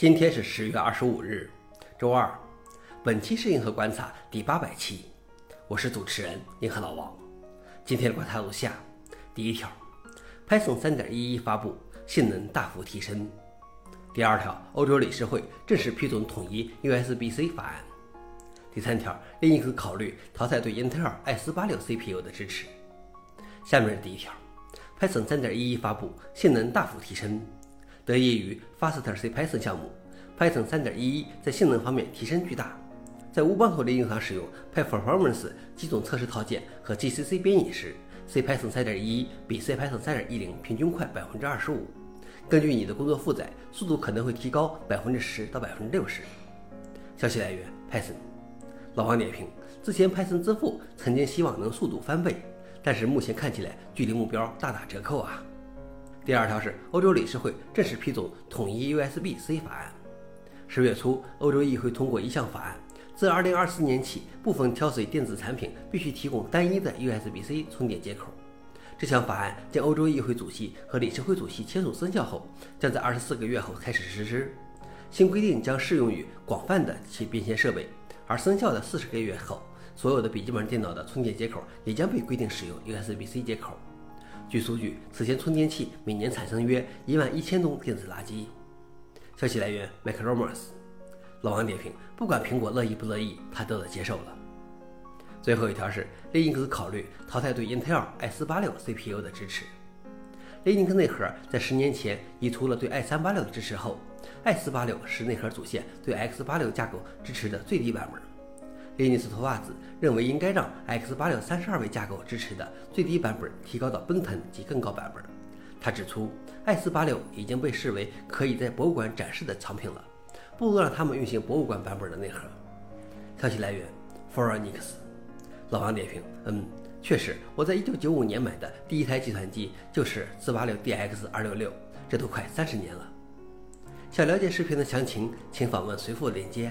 今天是十月二十五日，周二。本期是银河观察第八百期，我是主持人银河老王。今天的观察如下：第一条，Python 3.11发布，性能大幅提升。第二条，欧洲理事会正式批准统一 USB-C 法案。第三条，Linux 考虑淘汰对英特尔 i486 CPU 的支持。下面是第一条，Python 3.11发布，性能大幅提升。得益于 Faster C Python 项目，Python 3.11在性能方面提升巨大。在无绑头的硬上使用 PyPerformance 几种测试套件和 GCC 编译时，CPython 3.11比 CPython 3.10平均快百分之二十五。根据你的工作负载，速度可能会提高百分之十到百分之六十。消息来源：Python。老王点评：之前 Python 支付曾经希望能速度翻倍，但是目前看起来距离目标大打折扣啊。第二条是欧洲理事会正式批准统一 USB-C 法案。十月初，欧洲议会通过一项法案，自2024年起，部分挑水电子产品必须提供单一的 USB-C 充电接口。这项法案经欧洲议会主席和理事会主席签署生效后，将在24个月后开始实施。新规定将适用于广泛的其便携设备，而生效的40个月后，所有的笔记本电脑的充电接口也将被规定使用 USB-C 接口。据数据，此前充电器每年产生约一万一千吨电子垃圾。消息来源：Macromos。老王点评：不管苹果乐意不乐意，他都得接受了。最后一条是，Linux 考虑淘汰对英特尔 i486 CPU 的支持。Linux 内核在十年前移除了对 i386 的支持后，i486 是内核主线对 x86 架构支持的最低版本。林尼斯托瓦兹认为，应该让 x86 三十二位架构支持的最低版本提高到奔腾及更高版本。他指出，i486 已经被视为可以在博物馆展示的藏品了，不如让他们运行博物馆版本的内核。消息来源 f o r e n i x 老王点评：嗯，确实，我在1995年买的第一台计算机就是 486DX266，这都快三十年了。想了解视频的详情，请访问随附链接。